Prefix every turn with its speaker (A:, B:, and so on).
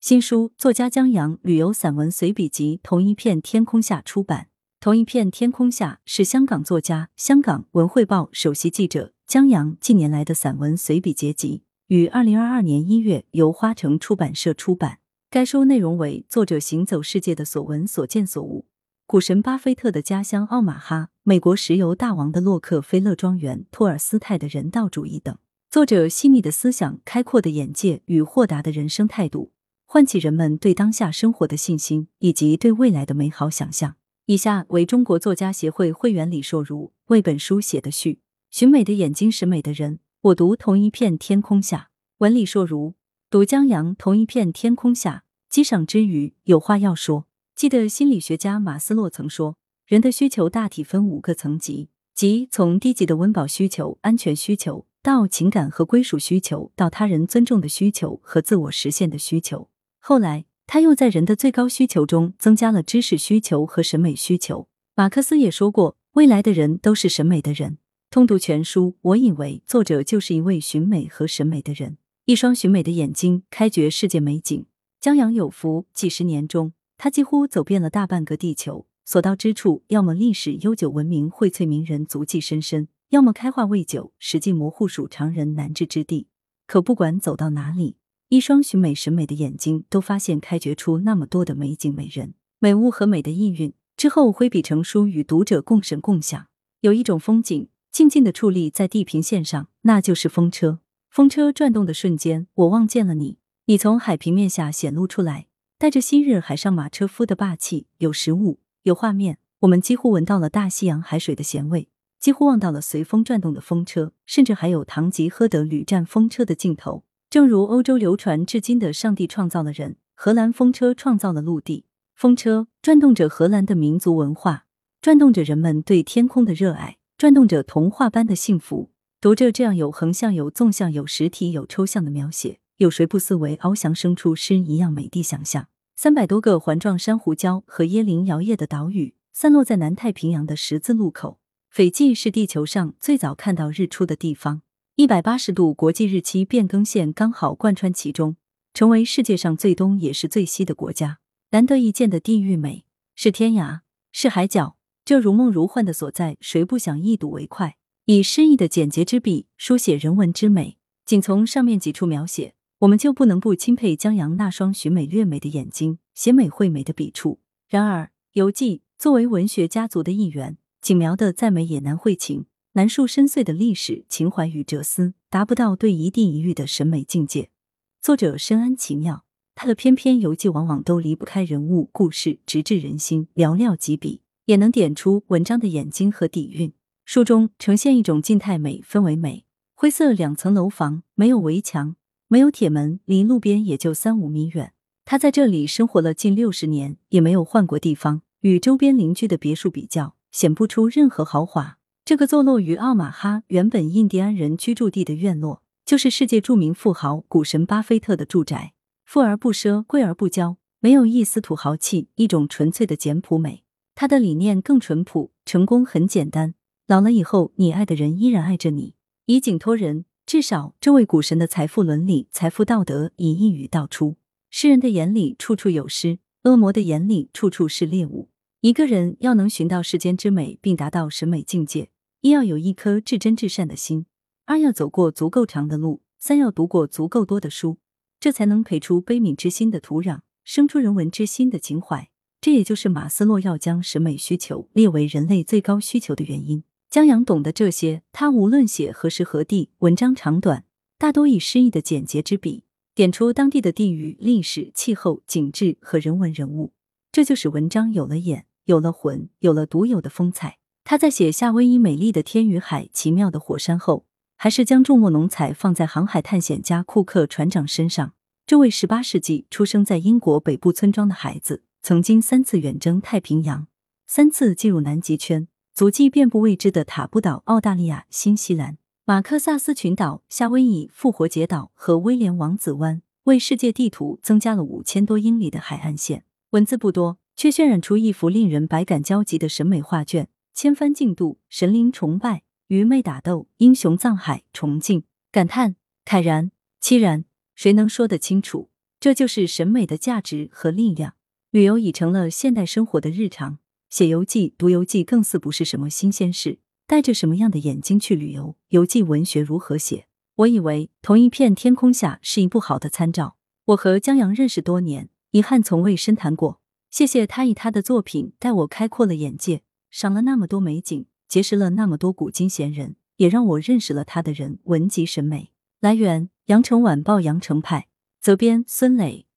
A: 新书作家江阳旅游散文随笔集《同一片天空下》出版。《同一片天空下》是香港作家、香港文汇报首席记者江阳近年来的散文随笔结集，于二零二二年一月由花城出版社出版。该书内容为作者行走世界的所闻所见所悟，股神巴菲特的家乡奥马哈，美国石油大王的洛克菲勒庄园，托尔斯泰的人道主义等。作者细腻的思想、开阔的眼界与豁达的人生态度。唤起人们对当下生活的信心，以及对未来的美好想象。以下为中国作家协会会员李硕如为本书写的序：寻美的眼睛，审美的人。我读同一片天空下，文李硕如读江阳同一片天空下。激赏之余，有话要说。记得心理学家马斯洛曾说，人的需求大体分五个层级，即从低级的温饱需求、安全需求，到情感和归属需求，到他人尊重的需求和自我实现的需求。后来，他又在人的最高需求中增加了知识需求和审美需求。马克思也说过，未来的人都是审美的人。通读全书，我以为作者就是一位寻美和审美的人，一双寻美的眼睛，开掘世界美景。江阳有福，几十年中，他几乎走遍了大半个地球，所到之处，要么历史悠久文明荟萃名人足迹深深，要么开化未久实际模糊属常人难至之地。可不管走到哪里。一双寻美审美的眼睛，都发现开掘出那么多的美景、美人、美物和美的意蕴。之后挥笔成书，与读者共审共享。有一种风景，静静的矗立在地平线上，那就是风车。风车转动的瞬间，我望见了你，你从海平面下显露出来，带着昔日海上马车夫的霸气。有实物，有画面，我们几乎闻到了大西洋海水的咸味，几乎望到了随风转动的风车，甚至还有堂吉诃德屡战风车的镜头。正如欧洲流传至今的“上帝创造了人，荷兰风车创造了陆地”，风车转动着荷兰的民族文化，转动着人们对天空的热爱，转动着童话般的幸福。读着这样有横向、有纵向、有实体、有抽象的描写，有谁不思维翱翔，生出诗一样美的想象？三百多个环状珊瑚礁和椰林摇曳的岛屿，散落在南太平洋的十字路口。斐济是地球上最早看到日出的地方。一百八十度国际日期变更线刚好贯穿其中，成为世界上最东也是最西的国家。难得一见的地域美，是天涯，是海角，这如梦如幻的所在，谁不想一睹为快？以诗意的简洁之笔书写人文之美，仅从上面几处描写，我们就不能不钦佩江阳那双寻美略美的眼睛，写美绘美的笔触。然而，游记作为文学家族的一员，仅描的再美也难绘情。难述深邃的历史情怀与哲思，达不到对一地一域的审美境界。作者深谙其妙，他的篇篇游记往往都离不开人物故事，直至人心，寥寥几笔也能点出文章的眼睛和底蕴。书中呈现一种静态美氛围美，灰色两层楼房，没有围墙，没有铁门，离路边也就三五米远。他在这里生活了近六十年，也没有换过地方。与周边邻居的别墅比较，显不出任何豪华。这个坐落于奥马哈原本印第安人居住地的院落，就是世界著名富豪股神巴菲特的住宅。富而不奢，贵而不骄，没有一丝土豪气，一种纯粹的简朴美。他的理念更淳朴，成功很简单。老了以后，你爱的人依然爱着你，以景托人。至少，这位股神的财富伦理、财富道德已一语道出。诗人的眼里处处有诗，恶魔的眼里处处是猎物。一个人要能寻到世间之美，并达到审美境界。一要有一颗至真至善的心，二要走过足够长的路，三要读过足够多的书，这才能培出悲悯之心的土壤，生出人文之心的情怀。这也就是马斯洛要将审美需求列为人类最高需求的原因。江阳懂得这些，他无论写何时何地，文章长短，大多以诗意的简洁之笔，点出当地的地域、历史、气候、景致和人文人物，这就使文章有了眼，有了魂，有了独有的风采。他在写夏威夷美丽的天与海、奇妙的火山后，还是将众目浓彩放在航海探险家库克船长身上。这位十八世纪出生在英国北部村庄的孩子，曾经三次远征太平洋，三次进入南极圈，足迹遍布未知的塔布岛、澳大利亚、新西兰、马克萨斯群岛、夏威夷、复活节岛和威廉王子湾，为世界地图增加了五千多英里的海岸线。文字不多，却渲染出一幅令人百感交集的审美画卷。千帆竞渡，神灵崇拜，愚昧打斗，英雄葬海，崇敬，感叹，慨然，凄然，谁能说得清楚？这就是审美的价值和力量。旅游已成了现代生活的日常，写游记、读游记更似不是什么新鲜事。带着什么样的眼睛去旅游？游记文学如何写？我以为同一片天空下是一部好的参照。我和江阳认识多年，遗憾从未深谈过。谢谢他以他的作品带我开阔了眼界，赏了那么多美景，结识了那么多古今贤人，也让我认识了他的人文及审美。来源：羊城晚报羊城派，责编：孙磊。